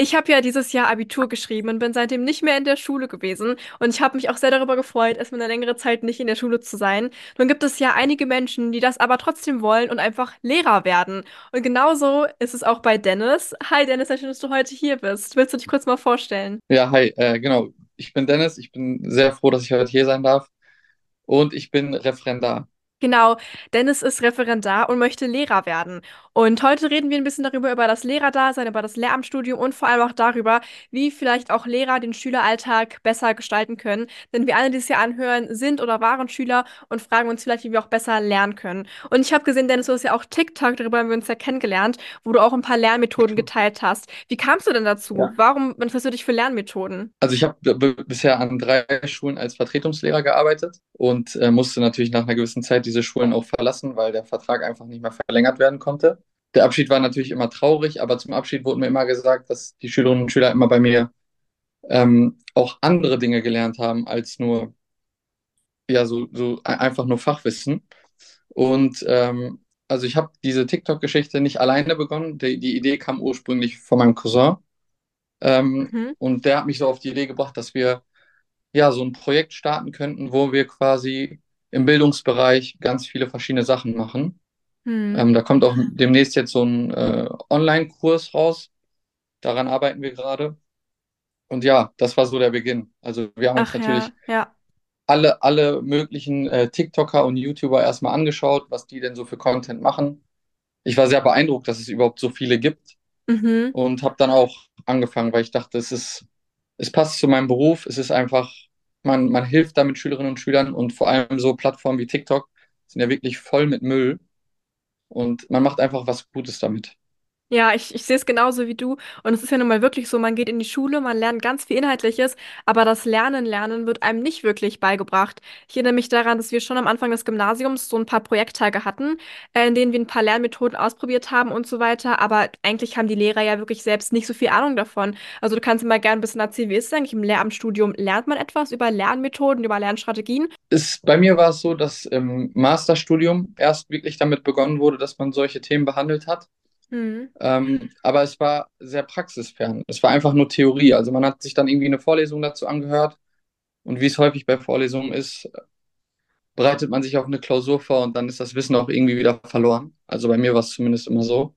Ich habe ja dieses Jahr Abitur geschrieben und bin seitdem nicht mehr in der Schule gewesen. Und ich habe mich auch sehr darüber gefreut, erstmal eine längere Zeit nicht in der Schule zu sein. Nun gibt es ja einige Menschen, die das aber trotzdem wollen und einfach Lehrer werden. Und genauso ist es auch bei Dennis. Hi Dennis, sehr schön, dass du heute hier bist. Willst du dich kurz mal vorstellen? Ja, hi, äh, genau. Ich bin Dennis. Ich bin sehr froh, dass ich heute hier sein darf. Und ich bin Referendar. Genau, Dennis ist Referendar und möchte Lehrer werden. Und heute reden wir ein bisschen darüber, über das Lehrerdasein, über das Lehramtsstudium und vor allem auch darüber, wie vielleicht auch Lehrer den Schüleralltag besser gestalten können. Denn wir alle, die es hier anhören, sind oder waren Schüler und fragen uns vielleicht, wie wir auch besser lernen können. Und ich habe gesehen, Dennis, du hast ja auch TikTok, darüber haben wir uns ja kennengelernt, wo du auch ein paar Lernmethoden geteilt hast. Wie kamst du denn dazu? Ja. Warum interessierst du dich für Lernmethoden? Also ich habe bisher an drei Schulen als Vertretungslehrer gearbeitet und äh, musste natürlich nach einer gewissen Zeit diese Schulen auch verlassen, weil der Vertrag einfach nicht mehr verlängert werden konnte. Der Abschied war natürlich immer traurig, aber zum Abschied wurde mir immer gesagt, dass die Schülerinnen und Schüler immer bei mir ähm, auch andere Dinge gelernt haben als nur, ja, so, so einfach nur Fachwissen. Und ähm, also ich habe diese TikTok-Geschichte nicht alleine begonnen. Die, die Idee kam ursprünglich von meinem Cousin. Ähm, Mhm. und der hat mich so auf die Idee gebracht, dass wir ja so ein Projekt starten könnten, wo wir quasi im Bildungsbereich ganz viele verschiedene Sachen machen. Hm. Ähm, da kommt auch demnächst jetzt so ein äh, Online-Kurs raus. Daran arbeiten wir gerade. Und ja, das war so der Beginn. Also wir haben uns Ach ja, natürlich ja. alle, alle möglichen äh, TikToker und YouTuber erstmal angeschaut, was die denn so für Content machen. Ich war sehr beeindruckt, dass es überhaupt so viele gibt Mhm. und habe dann auch angefangen, weil ich dachte, es ist, es passt zu meinem Beruf. Es ist einfach, man, man hilft damit Schülerinnen und Schülern und vor allem so Plattformen wie TikTok sind ja wirklich voll mit Müll und man macht einfach was Gutes damit. Ja, ich, ich sehe es genauso wie du. Und es ist ja nun mal wirklich so, man geht in die Schule, man lernt ganz viel Inhaltliches, aber das Lernen, Lernen wird einem nicht wirklich beigebracht. Ich erinnere mich daran, dass wir schon am Anfang des Gymnasiums so ein paar Projekttage hatten, äh, in denen wir ein paar Lernmethoden ausprobiert haben und so weiter. Aber eigentlich haben die Lehrer ja wirklich selbst nicht so viel Ahnung davon. Also du kannst mal gerne ein bisschen erzählen, wie ist es eigentlich im Lehramtsstudium? Lernt man etwas über Lernmethoden, über Lernstrategien? Es, bei mir war es so, dass im Masterstudium erst wirklich damit begonnen wurde, dass man solche Themen behandelt hat. Hm. Ähm, aber es war sehr praxisfern. Es war einfach nur Theorie. Also man hat sich dann irgendwie eine Vorlesung dazu angehört. Und wie es häufig bei Vorlesungen ist, bereitet man sich auf eine Klausur vor und dann ist das Wissen auch irgendwie wieder verloren. Also bei mir war es zumindest immer so.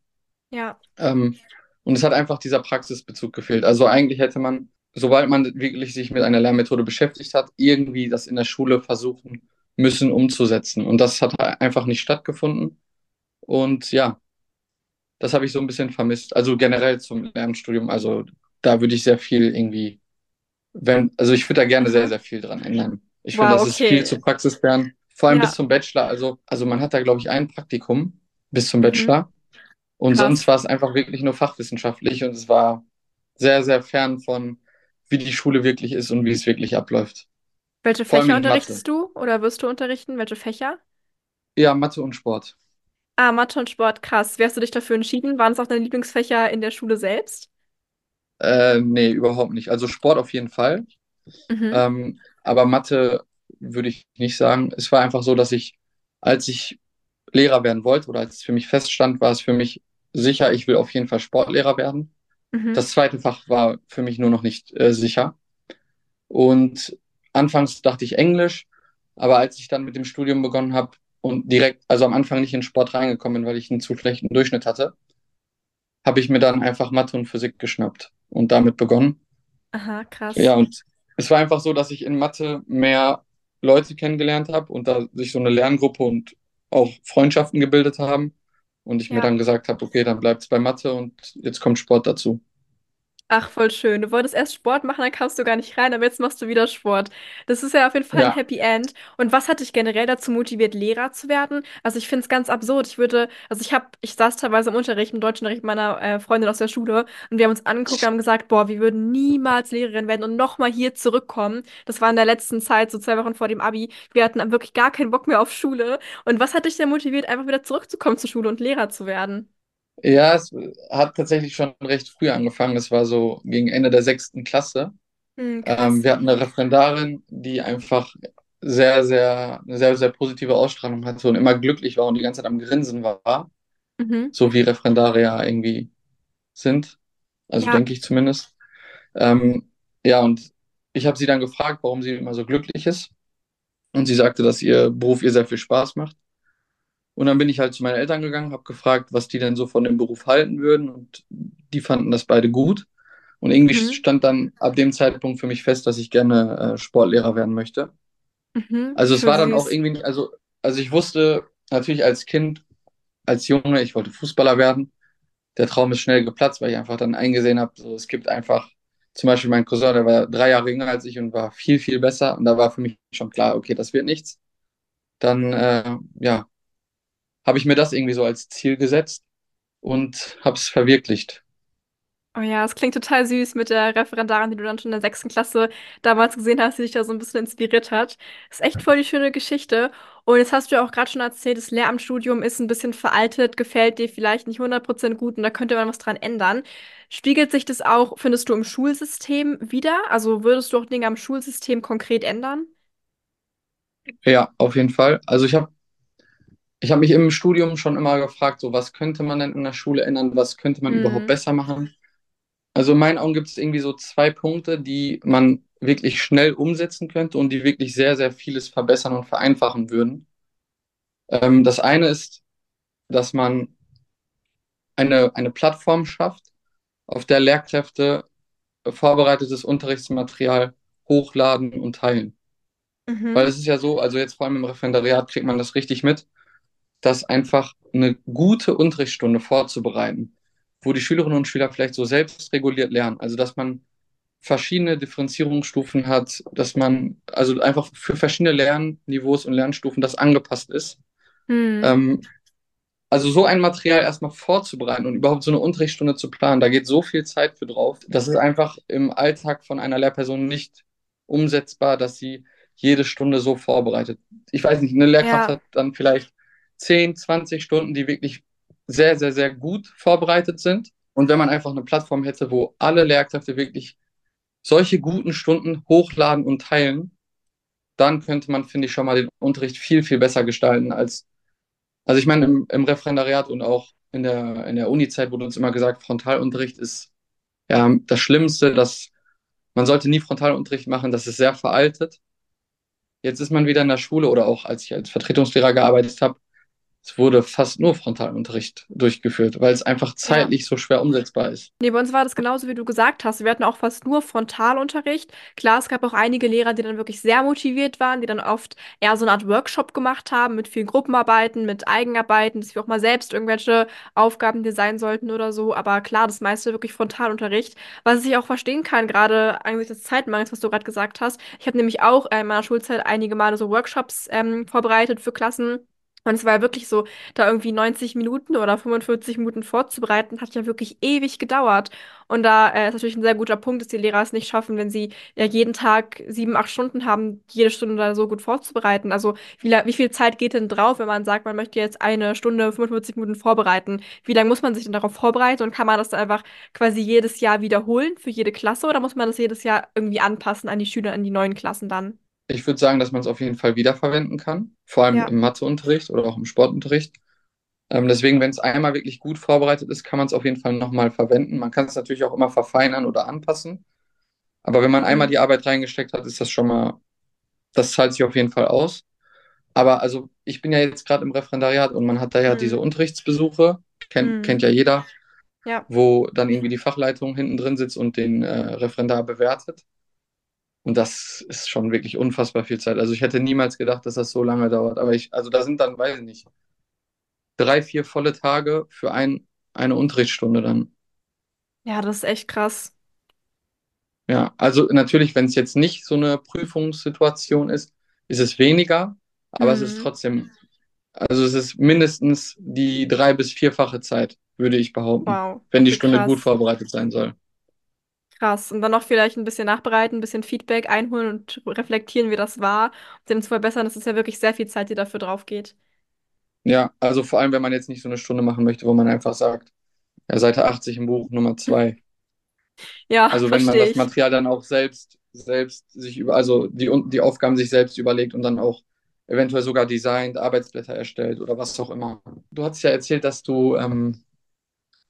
Ja. Ähm, und es hat einfach dieser Praxisbezug gefehlt. Also eigentlich hätte man, sobald man wirklich sich mit einer Lernmethode beschäftigt hat, irgendwie das in der Schule versuchen müssen umzusetzen. Und das hat einfach nicht stattgefunden. Und ja, das habe ich so ein bisschen vermisst. Also generell zum Lernstudium. Also da würde ich sehr viel irgendwie, wenn, also ich würde da gerne sehr, Mhm. sehr viel dran ändern. Ich finde, Wow, das ist viel okay. zu praxisfern, vor allem bis Ja. zum Bachelor. Also, also man hat da, glaube ich, ein Praktikum bis zum Mhm. Bachelor. Und sonst Krass. war es einfach wirklich nur fachwissenschaftlich und es war sehr, sehr fern von, wie die Schule wirklich ist und wie es wirklich abläuft. Welche Vor Fächer in Mathe. unterrichtest du oder wirst du unterrichten? Welche Fächer? Ja, Mathe und Sport. Ah, Mathe und Sport, krass. Wie hast du dich dafür entschieden? Waren es auch deine Lieblingsfächer in der Schule selbst? Äh, nee, überhaupt nicht. Also Sport auf jeden Fall. Mhm. Ähm, aber Mathe würde ich nicht sagen. Es war einfach so, dass ich, als ich Lehrer werden wollte oder als es für mich feststand, war es für mich sicher, ich will auf jeden Fall Sportlehrer werden. Mhm. Das zweite Fach war für mich nur noch nicht äh, sicher. Und anfangs dachte ich Englisch, aber als ich dann mit dem Studium begonnen habe und direkt, also am Anfang nicht in Sport reingekommen bin, weil ich einen zu schlechten Durchschnitt hatte, habe ich mir dann einfach Mathe und Physik geschnappt und damit begonnen. Aha, krass. Ja, und es war einfach so, dass ich in Mathe mehr Leute kennengelernt habe und da sich so eine Lerngruppe und auch Freundschaften gebildet haben. Und ich mir Ja. dann gesagt habe, okay, dann bleibt es bei Mathe und jetzt kommt Sport dazu. Ach, voll schön. Du wolltest erst Sport machen, dann kamst du gar nicht rein, aber jetzt machst du wieder Sport. Das ist ja auf jeden Fall ein Ja, Happy End. Und was hat dich generell dazu motiviert, Lehrer zu werden? Also ich finde es ganz absurd. Ich würde, also ich habe, ich saß teilweise im Unterricht, im Deutschunterricht meiner äh, Freundin aus der Schule und wir haben uns angeguckt und haben gesagt, boah, wir würden niemals Lehrerin werden und nochmal hier zurückkommen. Das war in der letzten Zeit, so zwei Wochen vor dem Abi. Wir hatten wirklich gar keinen Bock mehr auf Schule. Und was hat dich denn motiviert, einfach wieder zurückzukommen zur Schule und Lehrer zu werden? Ja, es hat tatsächlich schon recht früh angefangen. Es war so gegen Ende der sechsten Klasse. Hm, Ähm, wir hatten eine Referendarin, die einfach sehr, sehr, eine sehr, sehr positive Ausstrahlung hatte und immer glücklich war und die ganze Zeit am Grinsen war, Mhm. so wie Referendare ja irgendwie sind. Also Ja. denke ich zumindest. Ähm, ja, und ich habe sie dann gefragt, warum sie immer so glücklich ist. Und sie sagte, dass ihr Beruf ihr sehr viel Spaß macht. Und dann bin ich halt zu meinen Eltern gegangen, habe gefragt, was die denn so von dem Beruf halten würden. Und die fanden das beide gut. Und irgendwie Mhm. stand dann ab dem Zeitpunkt für mich fest, dass ich gerne äh, Sportlehrer werden möchte. Mhm. Also es war dann auch irgendwie, nicht- also, also ich wusste natürlich als Kind, als Junge, ich wollte Fußballer werden. Der Traum ist schnell geplatzt, weil ich einfach dann eingesehen habe, so, es gibt einfach, zum Beispiel mein Cousin, der war drei Jahre jünger als ich und war viel, viel besser. Und da war für mich schon klar, okay, das wird nichts. Dann, äh, ja, habe ich mir das irgendwie so als Ziel gesetzt und habe es verwirklicht. Oh ja, es klingt total süß mit der Referendarin, die du dann schon in der sechsten Klasse damals gesehen hast, die dich da so ein bisschen inspiriert hat. Ist echt voll die schöne Geschichte. Und jetzt hast du ja auch gerade schon erzählt, das Lehramtsstudium ist ein bisschen veraltet, gefällt dir vielleicht nicht 100% gut und da könnte man was dran ändern. Spiegelt sich das auch, findest du, im Schulsystem wieder? Also würdest du auch Dinge am Schulsystem konkret ändern? Ja, auf jeden Fall. Also ich habe ich hab mich im Studium schon immer gefragt, so was könnte man denn in der Schule ändern, was könnte man überhaupt Hm. besser machen. Also in meinen Augen gibt es irgendwie so zwei Punkte, die man wirklich schnell umsetzen könnte und die wirklich sehr, sehr vieles verbessern und vereinfachen würden. Ähm, das eine ist, dass man eine, eine Plattform schafft, auf der Lehrkräfte vorbereitetes Unterrichtsmaterial hochladen und teilen. Weil Mhm. es ist ja so, also jetzt vor allem im Referendariat kriegt man das richtig mit, dass einfach eine gute Unterrichtsstunde vorzubereiten, wo die Schülerinnen und Schüler vielleicht so selbstreguliert lernen, also dass man verschiedene Differenzierungsstufen hat, dass man also einfach für verschiedene Lernniveaus und Lernstufen das angepasst ist. Hm. Ähm, also so ein Material erstmal vorzubereiten und überhaupt so eine Unterrichtsstunde zu planen, da geht so viel Zeit für drauf. Das ist einfach im Alltag von einer Lehrperson nicht umsetzbar, dass sie jede Stunde so vorbereitet. Ich weiß nicht, eine Lehrkraft Ja. hat dann vielleicht 10, 20 Stunden, die wirklich sehr, sehr, sehr gut vorbereitet sind. Und wenn man einfach eine Plattform hätte, wo alle Lehrkräfte wirklich solche guten Stunden hochladen und teilen, dann könnte man, finde ich, schon mal den Unterricht viel, viel besser gestalten als also ich meine, im, im Referendariat und auch in der, in der Uni-Zeit wurde uns immer gesagt, Frontalunterricht ist ja das Schlimmste, dass man sollte nie Frontalunterricht machen, das ist sehr veraltet. Jetzt ist man wieder in der Schule oder auch als ich als Vertretungslehrer gearbeitet habe, es wurde fast nur Frontalunterricht durchgeführt, weil es einfach Ja. zeitlich so schwer umsetzbar ist. Nee, bei uns war das genauso, wie du gesagt hast. Wir hatten auch fast nur Frontalunterricht. Klar, es gab auch einige Lehrer, die dann wirklich sehr motiviert waren, die dann oft eher so eine Art Workshop gemacht haben mit vielen Gruppenarbeiten, mit Eigenarbeiten, dass wir auch mal selbst irgendwelche Aufgaben designen sollten oder so. Aber klar, das meiste wirklich Frontalunterricht. Was ich auch verstehen kann, gerade angesichts des Zeitmangels, was du gerade gesagt hast. Ich habe nämlich auch in meiner Schulzeit einige Male so Workshops ähm, vorbereitet für Klassen. Und es war ja wirklich so, da irgendwie 90 Minuten oder 45 Minuten vorzubereiten, hat ja wirklich ewig gedauert. Und da äh, ist natürlich ein sehr guter Punkt, dass die Lehrer es nicht schaffen, wenn sie ja jeden Tag sieben, acht Stunden haben, jede Stunde da so gut vorzubereiten. Also wie, wie viel Zeit geht denn drauf, wenn man sagt, man möchte jetzt eine Stunde, 45 Minuten vorbereiten? Wie lange muss man sich denn darauf vorbereiten und kann man das dann einfach quasi jedes Jahr wiederholen für jede Klasse oder muss man das jedes Jahr irgendwie anpassen an die Schüler, an die neuen Klassen dann? Ich würde sagen, dass man es auf jeden Fall wiederverwenden kann, vor allem Ja. im Matheunterricht oder auch im Sportunterricht. Ähm, deswegen, wenn es einmal wirklich gut vorbereitet ist, kann man es auf jeden Fall nochmal verwenden. Man kann es natürlich auch immer verfeinern oder anpassen. Aber wenn man einmal Mhm. die Arbeit reingesteckt hat, ist das schon mal, das zahlt sich auf jeden Fall aus. Aber also ich bin ja jetzt gerade im Referendariat und man hat da ja diese Mhm. Unterrichtsbesuche, kennt, kennt Mhm. ja jeder, Ja. wo dann irgendwie die Fachleitung hinten drin sitzt und den äh, Referendar bewertet. Und das ist schon wirklich unfassbar viel Zeit. Also ich hätte niemals gedacht, dass das so lange dauert. Aber ich, also da sind dann, weiß ich nicht, drei, vier volle Tage für ein, eine Unterrichtsstunde dann. Ja, das ist echt krass. Ja, also natürlich, wenn es jetzt nicht so eine Prüfungssituation ist, ist es weniger, aber es ist Mhm. trotzdem, also es ist mindestens die drei- bis vierfache Zeit, würde ich behaupten, Wow. wenn die Stunde gut krass. vorbereitet sein soll. Krass. Und dann noch vielleicht ein bisschen nachbereiten, ein bisschen Feedback einholen und reflektieren, wie das war, um den zu verbessern. Das ist ja wirklich sehr viel Zeit, die dafür drauf geht. Ja, also vor allem, wenn man jetzt nicht so eine Stunde machen möchte, wo man einfach sagt, ja, Seite 80 im Buch Nummer zwei. Ja, Also wenn man das. Material dann auch selbst, selbst sich über, also die, die Aufgaben sich selbst überlegt und dann auch eventuell sogar designt, Arbeitsblätter erstellt oder was auch immer. Du hast ja erzählt, dass du ähm,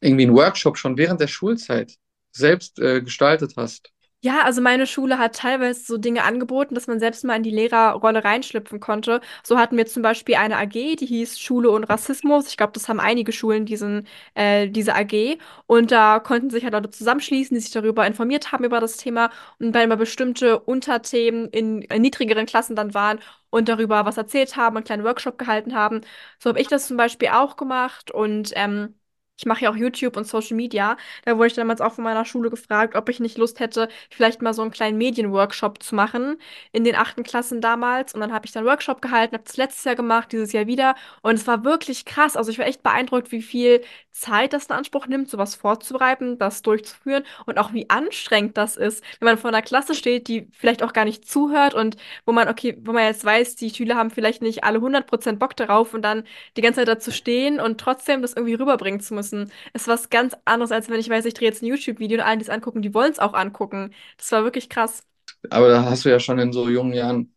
irgendwie einen Workshop schon während der Schulzeit selbst äh, gestaltet hast? Ja, also meine Schule hat teilweise so Dinge angeboten, dass man selbst mal in die Lehrerrolle reinschlüpfen konnte. So hatten wir zum Beispiel eine AG, die hieß Schule und Rassismus. Ich glaube, das haben einige Schulen, diesen, äh, diese AG. Und da konnten sich halt Leute zusammenschließen, die sich darüber informiert haben über das Thema und wenn mal bestimmte Unterthemen in, in niedrigeren Klassen dann waren und darüber was erzählt haben, einen kleinen Workshop gehalten haben. So habe ich das zum Beispiel auch gemacht und ähm, ich mache ja auch YouTube und Social Media. Da wurde ich damals auch von meiner Schule gefragt, ob ich nicht Lust hätte, vielleicht mal so einen kleinen Medienworkshop zu machen in den achten Klassen damals. Und dann habe ich dann Workshop gehalten, habe das letztes Jahr gemacht, dieses Jahr wieder. Und es war wirklich krass. Also ich war echt beeindruckt, wie viel Zeit das in Anspruch nimmt, sowas vorzubereiten, das durchzuführen und auch wie anstrengend das ist, wenn man vor einer Klasse steht, die vielleicht auch gar nicht zuhört und wo man, okay, wo man jetzt weiß, die Schüler haben vielleicht nicht alle 100% Bock darauf und dann die ganze Zeit dazu stehen und trotzdem das irgendwie rüberbringen zu müssen, ist was ganz anderes, als wenn ich weiß, ich drehe jetzt ein YouTube-Video und allen, die es angucken, die wollen es auch angucken. Das war wirklich krass. Aber da hast du ja schon in so jungen Jahren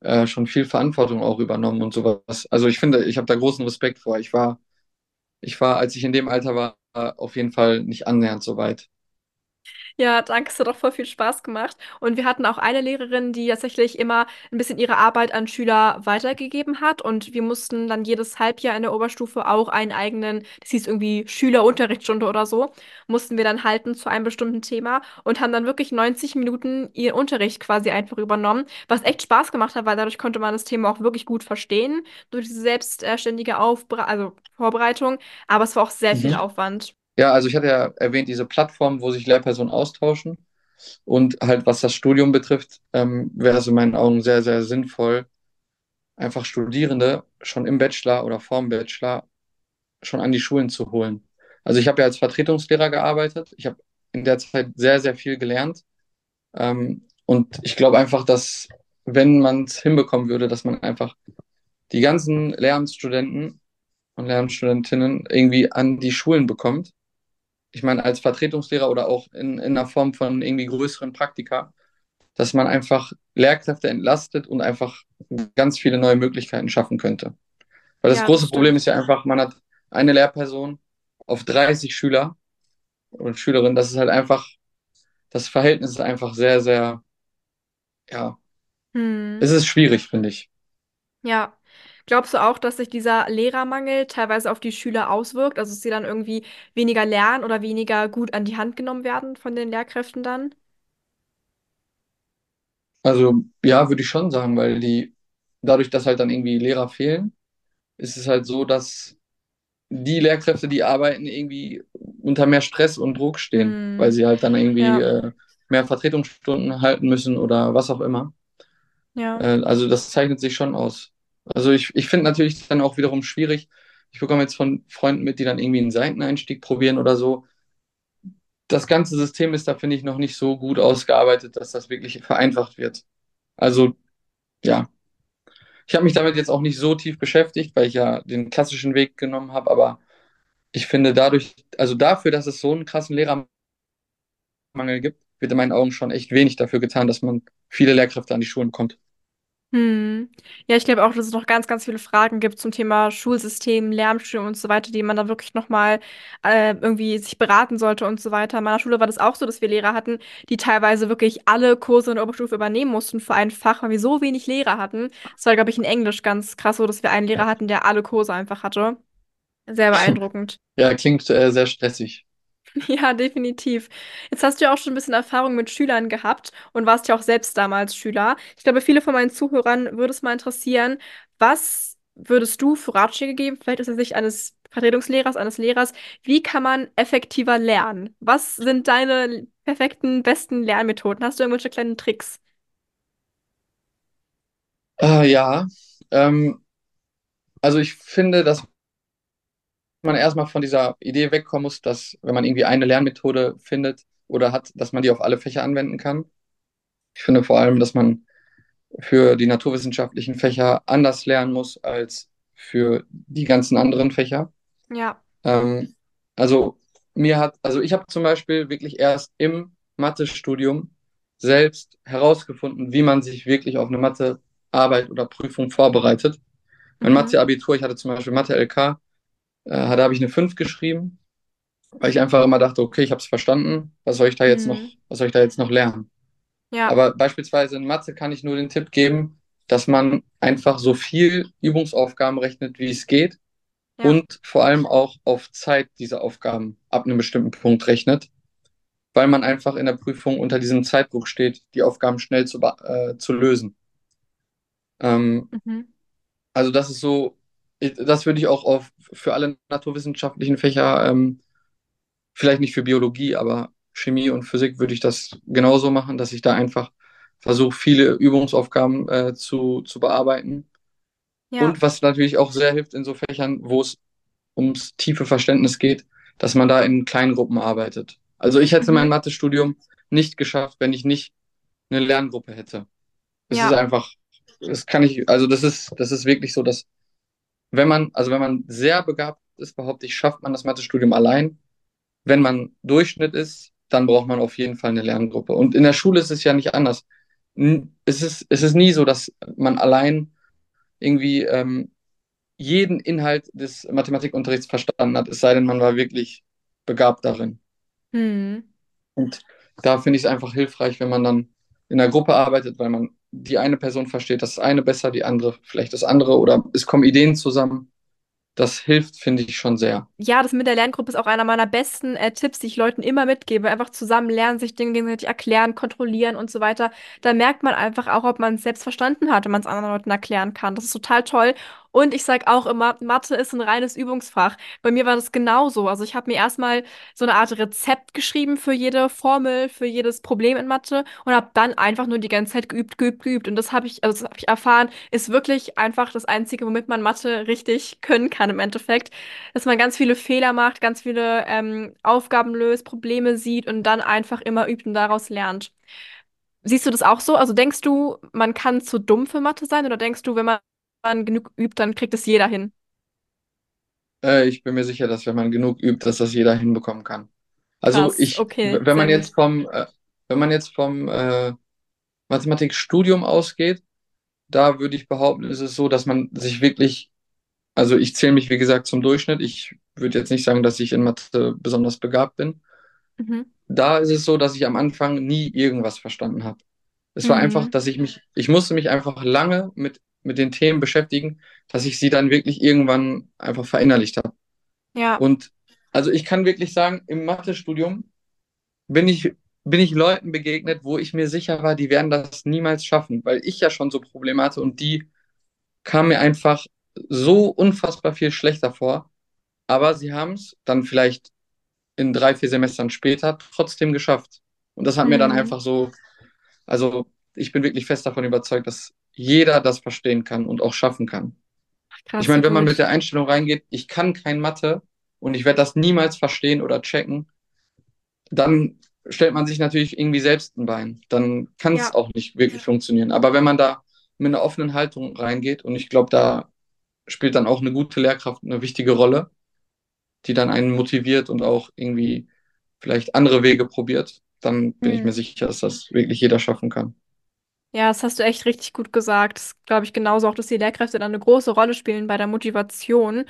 äh, schon viel Verantwortung auch übernommen und sowas. Also ich finde, ich habe da großen Respekt vor. Ich war, ich war, als ich in dem Alter war, auf jeden Fall nicht annähernd so weit. Ja, danke, es hat auch voll viel Spaß gemacht. Und wir hatten auch eine Lehrerin, die tatsächlich immer ein bisschen ihre Arbeit an Schüler weitergegeben hat. Und wir mussten dann jedes Halbjahr in der Oberstufe auch einen eigenen, das hieß irgendwie Schülerunterrichtsstunde oder so, mussten wir dann halten zu einem bestimmten Thema und haben dann wirklich 90 Minuten ihren Unterricht quasi einfach übernommen, was echt Spaß gemacht hat, weil dadurch konnte man das Thema auch wirklich gut verstehen, durch diese selbstständige Aufbere also Vorbereitung. Aber es war auch sehr viel Mhm. Aufwand. Ja, also ich hatte ja erwähnt, diese Plattform, wo sich Lehrpersonen austauschen. Und halt, was das Studium betrifft, ähm, wäre es in meinen Augen sehr, sehr sinnvoll, einfach Studierende schon im Bachelor oder vorm Bachelor schon an die Schulen zu holen. Also ich habe ja als Vertretungslehrer gearbeitet. Ich habe in der Zeit sehr, sehr viel gelernt. Ähm, und ich glaube einfach, dass wenn man es hinbekommen würde, dass man einfach die ganzen Lehramtsstudenten und Lehramtsstudentinnen irgendwie an die Schulen bekommt. Ich meine, als Vertretungslehrer oder auch in, in einer Form von irgendwie größeren Praktika, dass man einfach Lehrkräfte entlastet und einfach ganz viele neue Möglichkeiten schaffen könnte. Weil das Ja, das große Problem stimmt. ist ja einfach, man hat eine Lehrperson auf 30 Schüler und Schülerinnen. Das ist halt einfach, das Verhältnis ist einfach sehr, sehr, ja, Hm. es ist schwierig, finde ich. Ja. Glaubst du auch, dass sich dieser Lehrermangel teilweise auf die Schüler auswirkt? Also, dass sie dann irgendwie weniger lernen oder weniger gut an die Hand genommen werden von den Lehrkräften dann? Also ja, würde ich schon sagen, weil die, dadurch, dass halt dann irgendwie Lehrer fehlen, ist es halt so, dass die Lehrkräfte, die arbeiten, irgendwie unter mehr Stress und Druck stehen, weil Hm. sie halt dann irgendwie Ja, äh, mehr Vertretungsstunden halten müssen oder was auch immer. ja. Äh, also das zeichnet sich schon aus. Also ich, ich finde natürlich dann auch wiederum schwierig. Ich bekomme jetzt von Freunden mit, die dann irgendwie einen Seiteneinstieg probieren oder so. Das ganze System ist da, finde ich, noch nicht so gut ausgearbeitet, dass das wirklich vereinfacht wird. Also ja, ich habe mich damit jetzt auch nicht so tief beschäftigt, weil ich ja den klassischen Weg genommen habe, aber ich finde dadurch, also dafür, dass es so einen krassen Lehrermangel gibt, wird in meinen Augen schon echt wenig dafür getan, dass man viele Lehrkräfte an die Schulen kommt. Hm. Ja, ich glaube auch, dass es noch ganz, ganz viele Fragen gibt zum Thema Schulsystem, Lehramtsstudium und so weiter, die man da wirklich nochmal äh, irgendwie sich beraten sollte und so weiter. In meiner Schule war das auch so, dass wir Lehrer hatten, die teilweise wirklich alle Kurse in der Oberstufe übernehmen mussten für ein Fach, weil wir so wenig Lehrer hatten. Es war, glaube ich, in Englisch ganz krass so, dass wir einen Lehrer hatten, der alle Kurse einfach hatte. Sehr beeindruckend. Ja, klingt äh, sehr stressig. Ja, definitiv. Jetzt hast du ja auch schon ein bisschen Erfahrung mit Schülern gehabt und warst ja auch selbst damals Schüler. Ich glaube, viele von meinen Zuhörern würde es mal interessieren, was würdest du für Ratschläge geben, vielleicht aus der Sicht eines Vertretungslehrers, eines Lehrers, wie kann man effektiver lernen? Was sind deine perfekten, besten Lernmethoden? Hast du irgendwelche kleinen Tricks? Ah, ja, ähm, also ich finde, dass man erstmal von dieser Idee wegkommen muss, dass wenn man irgendwie eine Lernmethode findet oder hat, dass man die auf alle Fächer anwenden kann. Ich finde vor allem, dass man für die naturwissenschaftlichen Fächer anders lernen muss als für die ganzen anderen Fächer. Ja. Ähm, also mir hat, also ich habe zum Beispiel wirklich erst im Mathestudium selbst herausgefunden, wie man sich wirklich auf eine Mathearbeit oder Prüfung vorbereitet. Mein Mhm. Mathe-Abitur, ich hatte zum Beispiel Mathe-LK, äh, da habe ich eine 5 geschrieben weil ich einfach immer dachte, okay, ich habe es verstanden, was soll ich da jetzt noch, Mhm. was soll ich da jetzt noch lernen? Ja, Aber beispielsweise in Mathe kann ich nur den Tipp geben, dass man einfach so viel Übungsaufgaben rechnet, wie es geht ja. und vor allem auch auf Zeit diese Aufgaben ab einem bestimmten Punkt rechnet, weil man einfach in der Prüfung unter diesem Zeitdruck steht, die Aufgaben schnell zu, äh, zu lösen. Ähm, Mhm. also das ist so, das würde ich auch auf, für alle naturwissenschaftlichen Fächer, ähm, vielleicht nicht für Biologie, aber Chemie und Physik würde ich das genauso machen, dass ich da einfach versuche, viele Übungsaufgaben äh, zu, zu bearbeiten. Ja. Und was natürlich auch sehr hilft in so Fächern, wo es ums tiefe Verständnis geht, dass man da in kleinen Gruppen arbeitet. Also ich hätte mein Mhm. Mathestudium nicht geschafft, wenn ich nicht eine Lerngruppe hätte. Es ist Ja. einfach, das kann ich, also das ist, das ist wirklich so, dass wenn man, also wenn man sehr begabt ist, behaupte ich, schafft man das Mathestudium allein. Wenn man Durchschnitt ist, dann braucht man auf jeden Fall eine Lerngruppe. Und in der Schule ist es ja nicht anders. Es ist, es ist nie so, dass man allein irgendwie ähm, jeden Inhalt des Mathematikunterrichts verstanden hat, es sei denn, man war wirklich begabt darin. Mhm. Und da finde ich es einfach hilfreich, wenn man dann in der Gruppe arbeitet, weil man die eine Person versteht, das eine besser, die andere vielleicht das andere oder es kommen Ideen zusammen. Das hilft, finde ich, schon sehr. Ja, das mit der Lerngruppe ist auch einer meiner besten äh, Tipps, die ich Leuten immer mitgebe. Einfach zusammen lernen, sich Dinge gegenseitig erklären, kontrollieren und so weiter. Da merkt man einfach auch, ob man es selbst verstanden hat, wenn man es anderen Leuten erklären kann. Das ist total toll. Und ich sage auch immer, Mathe ist ein reines Übungsfach. Bei mir war das genauso. Also ich habe mir erstmal so eine Art Rezept geschrieben für jede Formel, für jedes Problem in Mathe und habe dann einfach nur die ganze Zeit geübt, geübt, geübt. Und das habe ich, also das habe ich erfahren, ist wirklich einfach das Einzige, womit man Mathe richtig können kann im Endeffekt dass man ganz viele Fehler macht, ganz viele ähm, Aufgaben löst, Probleme sieht und dann einfach immer übt und daraus lernt. Siehst du das auch so? Also denkst du, man kann zu dumm für Mathe sein oder denkst du, wenn man, man genug übt, dann kriegt es jeder hin? Äh, ich bin mir sicher, dass wenn man genug übt, dass das jeder hinbekommen kann. Also Krass, ich, okay, wenn man jetzt vom, äh, wenn man jetzt vom äh, Mathematikstudium ausgeht, da würde ich behaupten, ist es so, dass man sich wirklich, also ich zähle mich, wie gesagt, zum Durchschnitt. Ich würde jetzt nicht sagen, dass ich in Mathe besonders begabt bin. Mhm. Da ist es so, dass ich am Anfang nie irgendwas verstanden habe. Es war einfach, Mhm. dass ich mich, ich musste mich einfach lange mit, mit den Themen beschäftigen, dass ich sie dann wirklich irgendwann einfach verinnerlicht habe. Ja. Und also ich kann wirklich sagen, im Mathestudium bin ich, bin ich Leuten begegnet, wo ich mir sicher war, die werden das niemals schaffen, weil ich ja schon so Probleme hatte und die kamen mir einfach so unfassbar viel schlechter vor. Aber sie haben es dann vielleicht in drei, vier Semestern später trotzdem geschafft. Und das hat mir dann Mhm. einfach so, also ich bin wirklich fest davon überzeugt, dass jeder das verstehen kann und auch schaffen kann. Ich Krass, so meine, wenn man mit der Einstellung reingeht, ich kann kein Mathe und ich werde das niemals verstehen oder checken, dann stellt man sich natürlich irgendwie selbst ein Bein. Dann kann es Ja. auch nicht wirklich funktionieren. Aber wenn man da mit einer offenen Haltung reingeht, und ich glaube, da spielt dann auch eine gute Lehrkraft eine wichtige Rolle, die dann einen motiviert und auch irgendwie vielleicht andere Wege probiert, dann bin ich mir sicher, dass das wirklich jeder schaffen kann. Ja, das hast du echt richtig gut gesagt. Das glaube ich genauso auch, dass die Lehrkräfte dann eine große Rolle spielen bei der Motivation.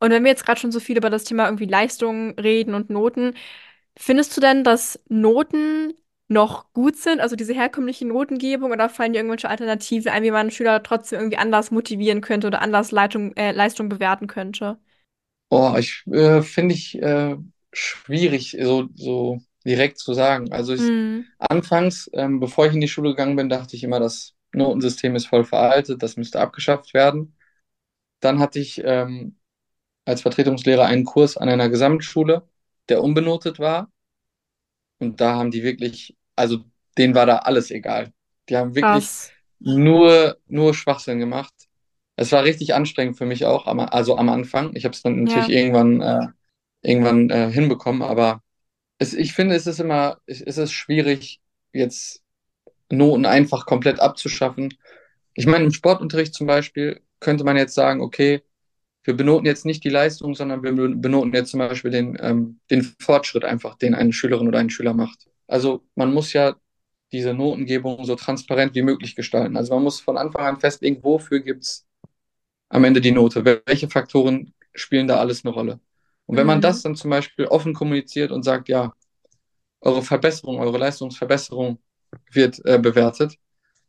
Und wenn wir jetzt gerade schon so viel über das Thema irgendwie Leistung reden und Noten, findest du denn, dass Noten noch gut sind, also diese herkömmliche Notengebung, oder fallen dir irgendwelche Alternativen ein, wie man Schüler trotzdem irgendwie anders motivieren könnte oder anders Leitung, äh, Leistung bewerten könnte? Oh, ich äh, finde ich äh, schwierig, so, so direkt zu sagen. Also ich, Hm, anfangs, ähm, bevor ich in die Schule gegangen bin, dachte ich immer, das Notensystem ist voll veraltet, das müsste abgeschafft werden. Dann hatte ich ähm, als Vertretungslehrer einen Kurs an einer Gesamtschule, der unbenotet war. Und da haben die wirklich, also denen war da alles egal. Die haben wirklich nur, nur Schwachsinn gemacht. Es war richtig anstrengend für mich auch, also am Anfang. Ich habe es dann natürlich Ja. irgendwann, äh, irgendwann äh, hinbekommen, aber es, ich finde, es ist immer, es, ist schwierig, jetzt Noten einfach komplett abzuschaffen. Ich meine, im Sportunterricht zum Beispiel könnte man jetzt sagen, okay, wir benoten jetzt nicht die Leistung, sondern wir benoten jetzt zum Beispiel den, ähm, den Fortschritt einfach, den eine Schülerin oder ein Schüler macht. Also man muss ja diese Notengebung so transparent wie möglich gestalten. Also man muss von Anfang an festlegen, wofür gibt es am Ende die Note? Welche Faktoren spielen da alles eine Rolle? Und wenn man Mhm. das dann zum Beispiel offen kommuniziert und sagt, ja, eure Verbesserung, eure Leistungsverbesserung wird äh, bewertet,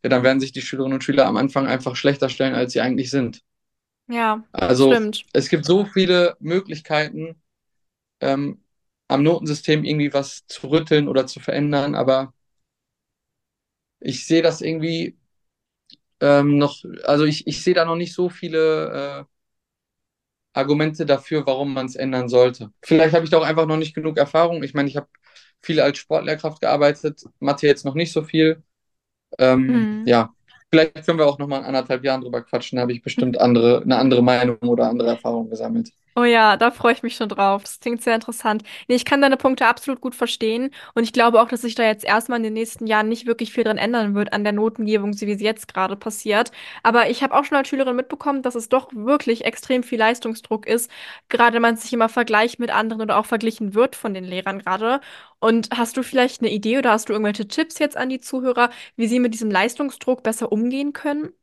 ja, dann werden sich die Schülerinnen und Schüler am Anfang einfach schlechter stellen, als sie eigentlich sind. Ja, Also stimmt. es gibt so viele Möglichkeiten, ähm, am Notensystem irgendwie was zu rütteln oder zu verändern, aber ich sehe das irgendwie ähm, noch, also ich, ich sehe da noch nicht so viele äh, Argumente dafür, warum man es ändern sollte. Vielleicht habe ich da auch einfach noch nicht genug Erfahrung. Ich meine, ich habe viel als Sportlehrkraft gearbeitet, Mathe jetzt noch nicht so viel. Ähm, Mhm. ja, vielleicht können wir auch noch mal in anderthalb Jahren drüber quatschen. Da habe ich bestimmt andere, eine andere Meinung oder andere Erfahrungen gesammelt. Oh ja, da freue ich mich schon drauf. Das klingt sehr interessant. Nee, ich kann deine Punkte absolut gut verstehen und ich glaube auch, dass sich da jetzt erstmal in den nächsten Jahren nicht wirklich viel dran ändern wird an der Notengebung, so wie sie jetzt gerade passiert. Aber ich habe auch schon als Schülerin mitbekommen, dass es doch wirklich extrem viel Leistungsdruck ist, gerade wenn man sich immer vergleicht mit anderen oder auch verglichen wird von den Lehrern gerade. Und hast du vielleicht eine Idee oder hast du irgendwelche Tipps jetzt an die Zuhörer, wie sie mit diesem Leistungsdruck besser umgehen können?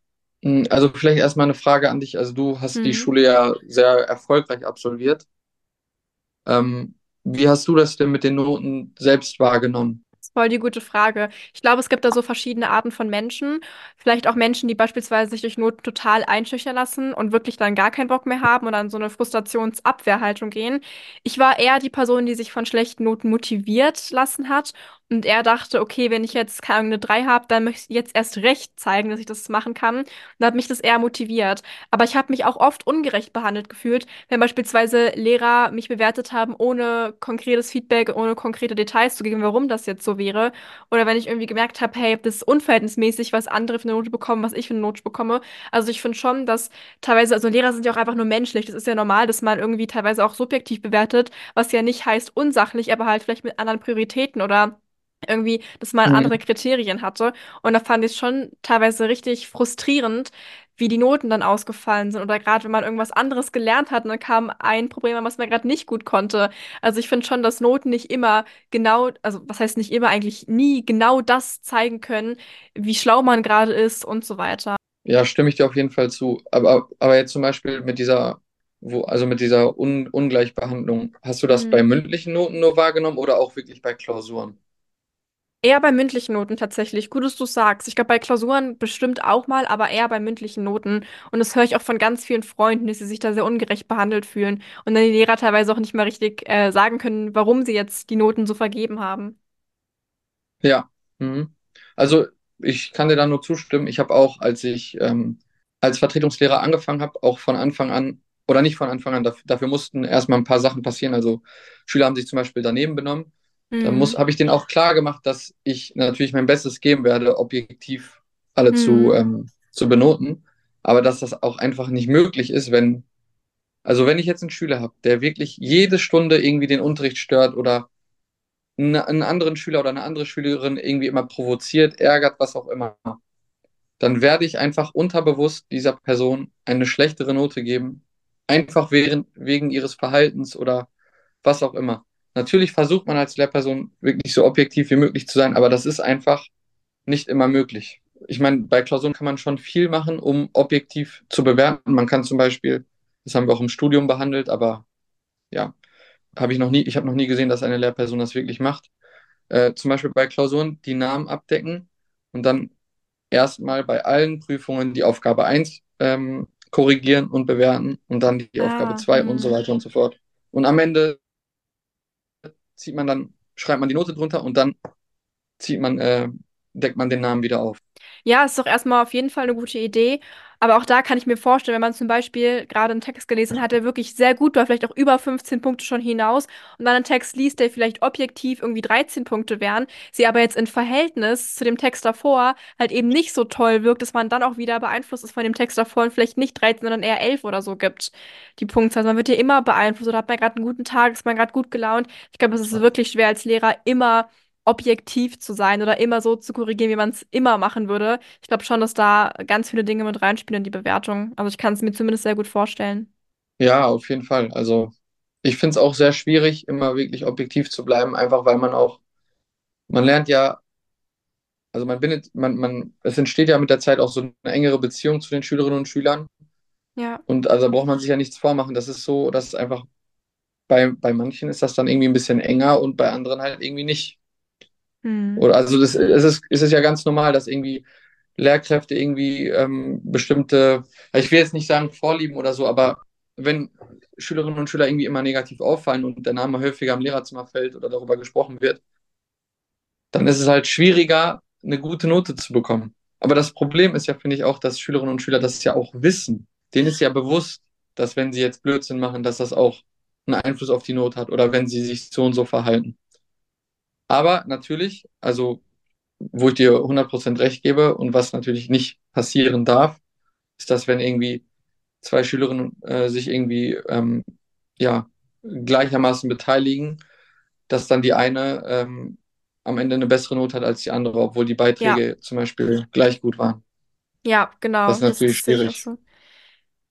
Hm, Also vielleicht erstmal eine Frage an dich. Also du hast die Mhm. Schule ja sehr erfolgreich absolviert. Ähm, wie hast du das denn mit den Noten selbst wahrgenommen? Das ist voll die gute Frage. Ich glaube, es gibt da so verschiedene Arten von Menschen. Vielleicht auch Menschen, die beispielsweise sich durch Noten total einschüchtern lassen und wirklich dann gar keinen Bock mehr haben und an so eine Frustrationsabwehrhaltung gehen. Ich war eher die Person, die sich von schlechten Noten motiviert lassen hat und er dachte, okay, wenn ich jetzt keine eine 3 habe, dann möchte ich jetzt erst recht zeigen, dass ich das machen kann. Und da hat mich das eher motiviert. Aber ich habe mich auch oft ungerecht behandelt gefühlt, wenn beispielsweise Lehrer mich bewertet haben, ohne konkretes Feedback, ohne konkrete Details zu geben, warum das jetzt so wäre. Oder wenn ich irgendwie gemerkt habe, hey, das ist unverhältnismäßig, was andere für eine Note bekommen, was ich für eine Note bekomme. Also ich finde schon, dass teilweise, also Lehrer sind ja auch einfach nur menschlich. Das ist ja normal, dass man irgendwie teilweise auch subjektiv bewertet, was ja nicht heißt unsachlich, aber halt vielleicht mit anderen Prioritäten oder irgendwie, dass man andere Mhm. Kriterien hatte. Und da fand ich es schon teilweise richtig frustrierend, wie die Noten dann ausgefallen sind. Oder gerade wenn man irgendwas anderes gelernt hat und dann kam ein Problem, was man gerade nicht gut konnte. Also ich finde schon, dass Noten nicht immer genau, also was heißt nicht immer, eigentlich nie genau das zeigen können, wie schlau man gerade ist und so weiter. Ja, stimme ich dir auf jeden Fall zu. Aber, aber jetzt zum Beispiel mit dieser, wo, also mit dieser Un Ungleichbehandlung, hast du das bei Mhm. mündlichen Noten nur wahrgenommen oder auch wirklich bei Klausuren? Eher bei mündlichen Noten tatsächlich. Gut, dass du sagst. Ich glaube, bei Klausuren bestimmt auch mal, aber eher bei mündlichen Noten. Und das höre ich auch von ganz vielen Freunden, dass sie sich da sehr ungerecht behandelt fühlen. Und dann die Lehrer teilweise auch nicht mal richtig äh, sagen können, warum sie jetzt die Noten so vergeben haben. Ja. Mhm. Also ich kann dir da nur zustimmen. Ich habe auch, als ich ähm, als Vertretungslehrer angefangen habe, auch von Anfang an, oder nicht von Anfang an, dafür, dafür mussten erstmal ein paar Sachen passieren. Also Schüler haben sich zum Beispiel daneben benommen. Da muss, Mhm. habe ich denen auch klar gemacht, dass ich natürlich mein Bestes geben werde, objektiv alle zu, Mhm. ähm, zu benoten. Aber dass das auch einfach nicht möglich ist, wenn, also wenn ich jetzt einen Schüler habe, der wirklich jede Stunde irgendwie den Unterricht stört oder einen, einen anderen Schüler oder eine andere Schülerin irgendwie immer provoziert, ärgert, was auch immer, dann werde ich einfach unterbewusst dieser Person eine schlechtere Note geben, einfach während, wegen ihres Verhaltens oder was auch immer. Natürlich versucht man als Lehrperson wirklich so objektiv wie möglich zu sein, aber das ist einfach nicht immer möglich. Ich meine, bei Klausuren kann man schon viel machen, um objektiv zu bewerten. Man kann zum Beispiel, das haben wir auch im Studium behandelt, aber ja, habe ich noch nie, ich habe noch nie gesehen, dass eine Lehrperson das wirklich macht. Äh, zum Beispiel bei Klausuren die Namen abdecken und dann erstmal bei allen Prüfungen die Aufgabe eins ähm, korrigieren und bewerten und dann die Aufgabe Ah, 2 und so hm. weiter und so fort. Und am Ende zieht man dann, schreibt man die Note drunter und dann zieht man, äh, deckt man den Namen wieder auf. Ja, ist doch erstmal auf jeden Fall eine gute Idee. Aber auch da kann ich mir vorstellen, wenn man zum Beispiel gerade einen Text gelesen hat, der wirklich sehr gut war, vielleicht auch über 15 Punkte schon hinaus, und dann einen Text liest, der vielleicht objektiv irgendwie 13 Punkte wären, sie aber jetzt in Verhältnis zu dem Text davor halt eben nicht so toll wirkt, dass man dann auch wieder beeinflusst ist von dem Text davor und vielleicht nicht 13, sondern eher 11 oder so gibt, die Punktzahl. Also man wird ja immer beeinflusst oder hat man gerade einen guten Tag, ist man gerade gut gelaunt. Ich glaube, es ist wirklich schwer als Lehrer immer objektiv zu sein oder immer so zu korrigieren, wie man es immer machen würde. Ich glaube schon, dass da ganz viele Dinge mit reinspielen in die Bewertung. Also ich kann es mir zumindest sehr gut vorstellen. Ja, auf jeden Fall. Also ich finde es auch sehr schwierig, immer wirklich objektiv zu bleiben, einfach weil man auch, man lernt ja, also man bindet, man, man, es entsteht ja mit der Zeit auch so eine engere Beziehung zu den Schülerinnen und Schülern. Ja. Und also braucht man sich ja nichts vormachen. Das ist so, das ist einfach bei, bei manchen ist das dann irgendwie ein bisschen enger und bei anderen halt irgendwie nicht. Hm. Oder also das, es ist, es ist ja ganz normal, dass irgendwie Lehrkräfte irgendwie ähm, bestimmte, ich will jetzt nicht sagen Vorlieben oder so, aber wenn Schülerinnen und Schüler irgendwie immer negativ auffallen und der Name häufiger im Lehrerzimmer fällt oder darüber gesprochen wird, dann ist es halt schwieriger, eine gute Note zu bekommen. Aber das Problem ist ja, finde ich, auch, dass Schülerinnen und Schüler das ja auch wissen. Denen ist ja bewusst, dass wenn sie jetzt Blödsinn machen, dass das auch einen Einfluss auf die Note hat oder wenn sie sich so und so verhalten. Aber natürlich, also wo ich dir 100% recht gebe und was natürlich nicht passieren darf, ist, dass wenn irgendwie zwei Schülerinnen äh, sich irgendwie ähm, ja, gleichermaßen beteiligen, dass dann die eine ähm, am Ende eine bessere Note hat als die andere, obwohl die Beiträge Ja, zum Beispiel gleich gut waren. ja, Das genau. ist Das, natürlich das auch schwierig. so.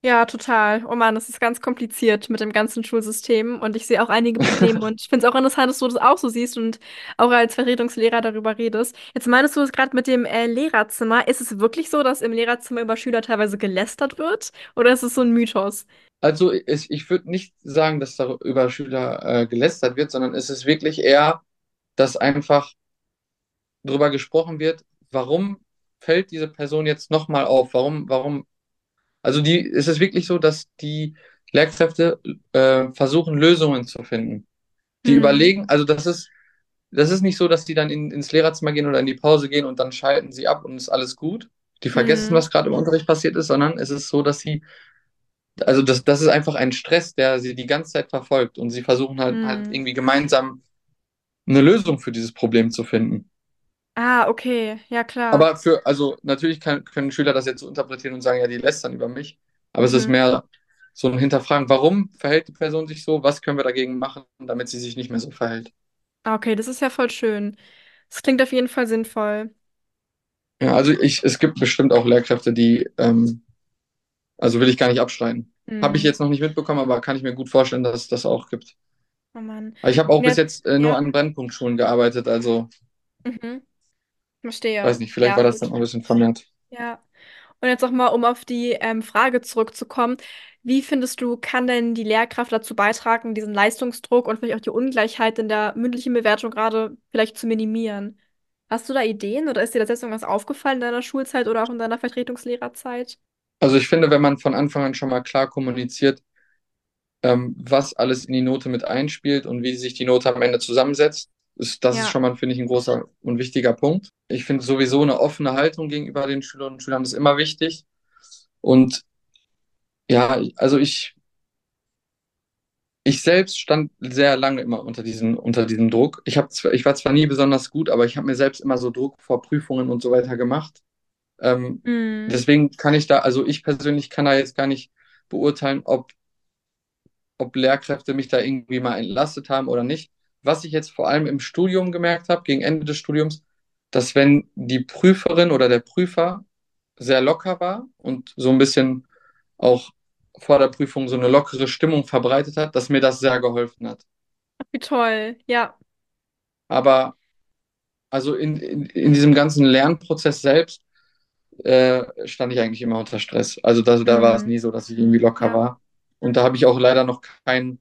Ja, total. Oh Mann, das ist ganz kompliziert mit dem ganzen Schulsystem und ich sehe auch einige Probleme und ich finde es auch interessant, dass du das auch so siehst und auch als Vertretungslehrer darüber redest. Jetzt meinst du es gerade mit dem äh, Lehrerzimmer. Ist es wirklich so, dass im Lehrerzimmer über Schüler teilweise gelästert wird oder ist es so ein Mythos? Also es, ich würde nicht sagen, dass da über Schüler äh, gelästert wird, sondern es ist wirklich eher, dass einfach darüber gesprochen wird, warum fällt diese Person jetzt nochmal auf? Warum, warum Also die, es ist wirklich so, dass die Lehrkräfte äh, versuchen, Lösungen zu finden. Die Hm. überlegen, also das ist, das ist nicht so, dass die dann in, ins Lehrerzimmer gehen oder in die Pause gehen und dann schalten sie ab und ist alles gut. Die vergessen, Hm. was gerade im Unterricht passiert ist, sondern es ist so, dass sie, also das, das ist einfach ein Stress, der sie die ganze Zeit verfolgt und sie versuchen halt, halt Hm. irgendwie gemeinsam eine Lösung für dieses Problem zu finden. Ah, okay. Ja, klar. Aber für, also natürlich kann, können Schüler das jetzt so interpretieren und sagen, ja, die lästern über mich. Aber es ist Mhm. mehr so ein Hinterfragen, warum verhält die Person sich so? Was können wir dagegen machen, damit sie sich nicht mehr so verhält? Ah, Okay, das ist ja voll schön. Das klingt auf jeden Fall sinnvoll. Ja, also ich, es gibt bestimmt auch Lehrkräfte, die, ähm, also will ich gar nicht abstreiten. Habe ich Hm. jetzt noch nicht mitbekommen, aber kann ich mir gut vorstellen, dass es das auch gibt. Oh Mann. Aber ich habe auch Ja, bis jetzt äh, nur ja. an Brennpunktschulen gearbeitet, also Mhm. Verstehe. weiß nicht, vielleicht Ja, war das dann auch ein bisschen vermehrt. Ja. Und jetzt noch mal, um auf die ähm, Frage zurückzukommen. Wie findest du, kann denn die Lehrkraft dazu beitragen, diesen Leistungsdruck und vielleicht auch die Ungleichheit in der mündlichen Bewertung gerade vielleicht zu minimieren? Hast du da Ideen oder ist dir das jetzt irgendwas aufgefallen in deiner Schulzeit oder auch in deiner Vertretungslehrerzeit? Also ich finde, wenn man von Anfang an schon mal klar kommuniziert, ähm, was alles in die Note mit einspielt und wie sich die Note am Ende zusammensetzt. Ist, das ist Ja. schon mal, finde ich, ein großer und wichtiger Punkt. Ich finde sowieso eine offene Haltung gegenüber den Schülerinnen und Schülern ist immer wichtig. Und ja, also ich, ich selbst stand sehr lange immer unter diesem, unter diesem Druck. Ich hab ich war zwar nie besonders gut, aber ich habe mir selbst immer so Druck vor Prüfungen und so weiter gemacht. Ähm, Mhm. deswegen kann ich da, also ich persönlich kann da jetzt gar nicht beurteilen, ob ob Lehrkräfte mich da irgendwie mal entlastet haben oder nicht. Was ich jetzt vor allem im Studium gemerkt habe, gegen Ende des Studiums, dass wenn die Prüferin oder der Prüfer sehr locker war und so ein bisschen auch vor der Prüfung so eine lockere Stimmung verbreitet hat, dass mir das sehr geholfen hat. Wie toll. Ja. Aber also in, in, in diesem ganzen Lernprozess selbst äh, stand ich eigentlich immer unter Stress. Also da, da war es Mhm. nie so, dass ich irgendwie locker Ja. war. Und da habe ich auch leider noch kein,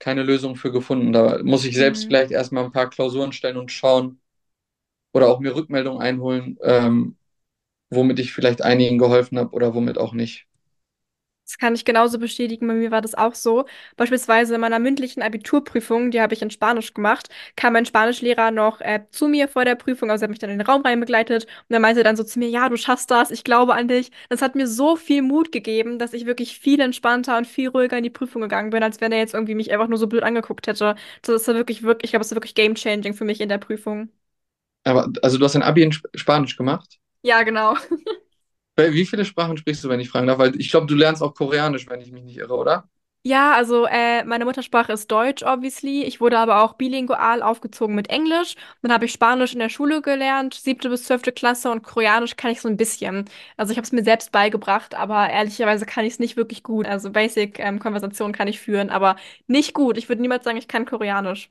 keine Lösung für gefunden. Da muss ich selbst Mhm. vielleicht erstmal ein paar Klausuren stellen und schauen oder auch mir Rückmeldungen einholen, ähm, womit ich vielleicht einigen geholfen habe oder womit auch nicht. Das kann ich genauso bestätigen. Bei mir war das auch so. Beispielsweise in meiner mündlichen Abiturprüfung, die habe ich in Spanisch gemacht, kam mein Spanischlehrer noch äh, zu mir vor der Prüfung, also er hat mich dann in den Raum rein begleitet und er meinte dann so zu mir, ja, du schaffst das, ich glaube an dich. Das hat mir so viel Mut gegeben, dass ich wirklich viel entspannter und viel ruhiger in die Prüfung gegangen bin, als wenn er jetzt irgendwie mich einfach nur so blöd angeguckt hätte. Das ist ja wirklich, wirklich, ich glaube, es ist wirklich game-changing für mich in der Prüfung. Aber also du hast ein Abi in Sp Spanisch gemacht. Ja, genau. Wie viele Sprachen sprichst du, wenn ich fragen darf? Weil ich glaube, du lernst auch Koreanisch, wenn ich mich nicht irre, oder? Ja, also äh, meine Muttersprache ist Deutsch, obviously. Ich wurde aber auch bilingual aufgezogen mit Englisch. Dann habe ich Spanisch in der Schule gelernt, siebte bis zwölfte Klasse und Koreanisch kann ich so ein bisschen. Also ich habe es mir selbst beigebracht, aber ehrlicherweise kann ich es nicht wirklich gut. Also Basic ähm, Konversation kann ich führen, aber nicht gut. Ich würde niemals sagen, ich kann Koreanisch.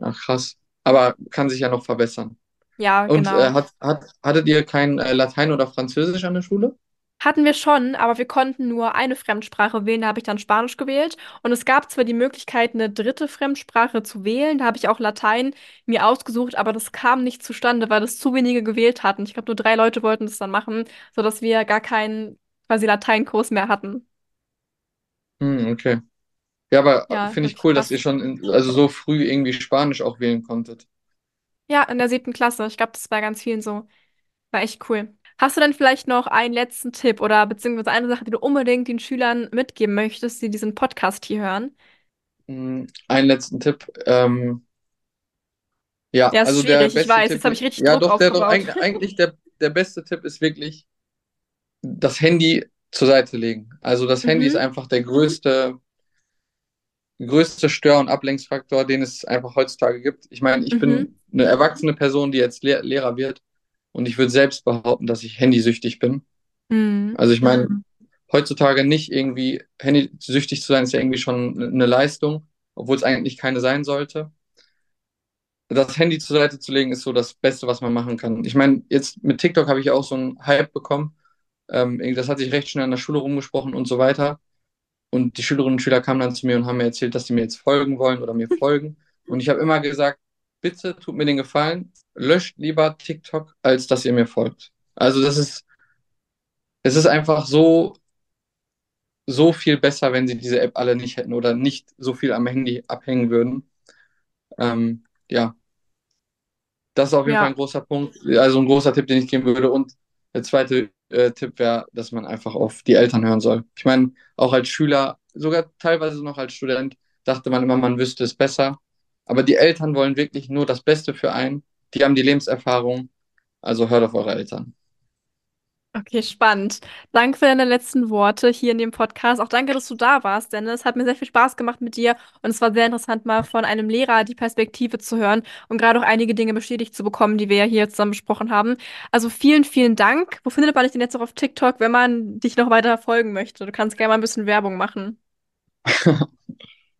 Ach, krass. Aber kann sich ja noch verbessern. Ja, Und äh, genau. hat, hat, hattet ihr kein äh, Latein oder Französisch an der Schule? Hatten wir schon, aber wir konnten nur eine Fremdsprache wählen. Da habe ich dann Spanisch gewählt. Und es gab zwar die Möglichkeit, eine dritte Fremdsprache zu wählen. Da habe ich auch Latein mir ausgesucht, aber das kam nicht zustande, weil es zu wenige gewählt hatten. Ich glaube, nur drei Leute wollten das dann machen, sodass wir gar keinen quasi Lateinkurs mehr hatten. Hm, okay. Ja, aber Ja, finde ich cool, dass ihr krass. schon in, also so früh irgendwie Spanisch auch wählen konntet. Ja, in der siebten Klasse. Ich glaube, das war ganz vielen so. War echt cool. Hast du denn vielleicht noch einen letzten Tipp oder beziehungsweise eine Sache, die du unbedingt den Schülern mitgeben möchtest, die diesen Podcast hier hören? Hm, einen letzten Tipp. Ähm, ja, Ja, ist also der schwierig, ich beste weiß. Jetzt habe ich richtig ja Druck doch, der doch aufgebaut. eigentlich der, der beste Tipp ist wirklich das Handy zur Seite legen. Also das Handy ist Mhm. einfach der größte, größte Stör- und Ablenkungsfaktor, den es einfach heutzutage gibt. Ich meine, ich Mhm. bin eine erwachsene Person, die jetzt Lehr Lehrer wird und ich würde selbst behaupten, dass ich handysüchtig bin. Mhm. Also ich meine, heutzutage nicht irgendwie handysüchtig zu sein, ist ja irgendwie schon eine Leistung, obwohl es eigentlich keine sein sollte. Das Handy zur Seite zu legen, ist so das Beste, was man machen kann. Ich meine, jetzt mit TikTok habe ich auch so einen Hype bekommen. Ähm, das hat sich recht schnell in der Schule rumgesprochen und so weiter. Und die Schülerinnen und Schüler kamen dann zu mir und haben mir erzählt, dass sie mir jetzt folgen wollen oder mir folgen. Und ich habe immer gesagt, bitte tut mir den Gefallen, löscht lieber TikTok, als dass ihr mir folgt. Also das ist, es ist einfach so, so viel besser, wenn sie diese App alle nicht hätten oder nicht so viel am Handy abhängen würden. Ähm, ja, das ist auf jeden Fall Ja, ein großer Punkt, also ein großer Tipp, den ich geben würde. Und der zweite äh, Tipp wäre, dass man einfach auf die Eltern hören soll. Ich meine, auch als Schüler, sogar teilweise noch als Student, dachte man immer, man wüsste es besser. Aber die Eltern wollen wirklich nur das Beste für einen. Die haben die Lebenserfahrung. Also hört auf eure Eltern. Okay, spannend. Danke für deine letzten Worte hier in dem Podcast. Auch danke, dass du da warst, denn es hat mir sehr viel Spaß gemacht mit dir und es war sehr interessant, mal von einem Lehrer die Perspektive zu hören und gerade auch einige Dinge bestätigt zu bekommen, die wir ja hier zusammen besprochen haben. Also vielen, vielen Dank. Wo findet man dich denn jetzt auch auf TikTok, wenn man dich noch weiter folgen möchte? Du kannst gerne mal ein bisschen Werbung machen.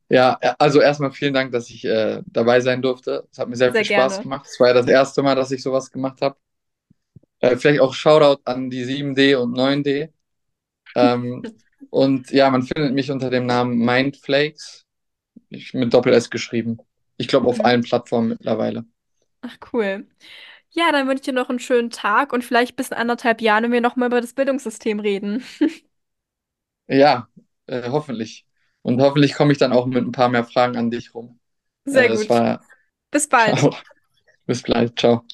Ja, also erstmal vielen Dank, dass ich äh, dabei sein durfte. Es hat mir sehr Sehr viel Spaß gerne. gemacht. Es war ja das erste Mal, dass ich sowas gemacht habe. Äh, vielleicht auch Shoutout an die 7D und 9D. Ähm, und ja, man findet mich unter dem Namen Mindflakes. Ich, mit Doppel-S geschrieben. Ich glaube auf Mhm. allen Plattformen mittlerweile. Ach, cool. Ja, dann wünsche ich dir noch einen schönen Tag und vielleicht bis in anderthalb Jahren, wenn wir nochmal über das Bildungssystem reden. Ja, äh, hoffentlich. Und hoffentlich komme ich dann auch mit ein paar mehr Fragen an dich rum. Äh, Sehr es gut. war, Bis bald. ciao. Bis gleich. Ciao.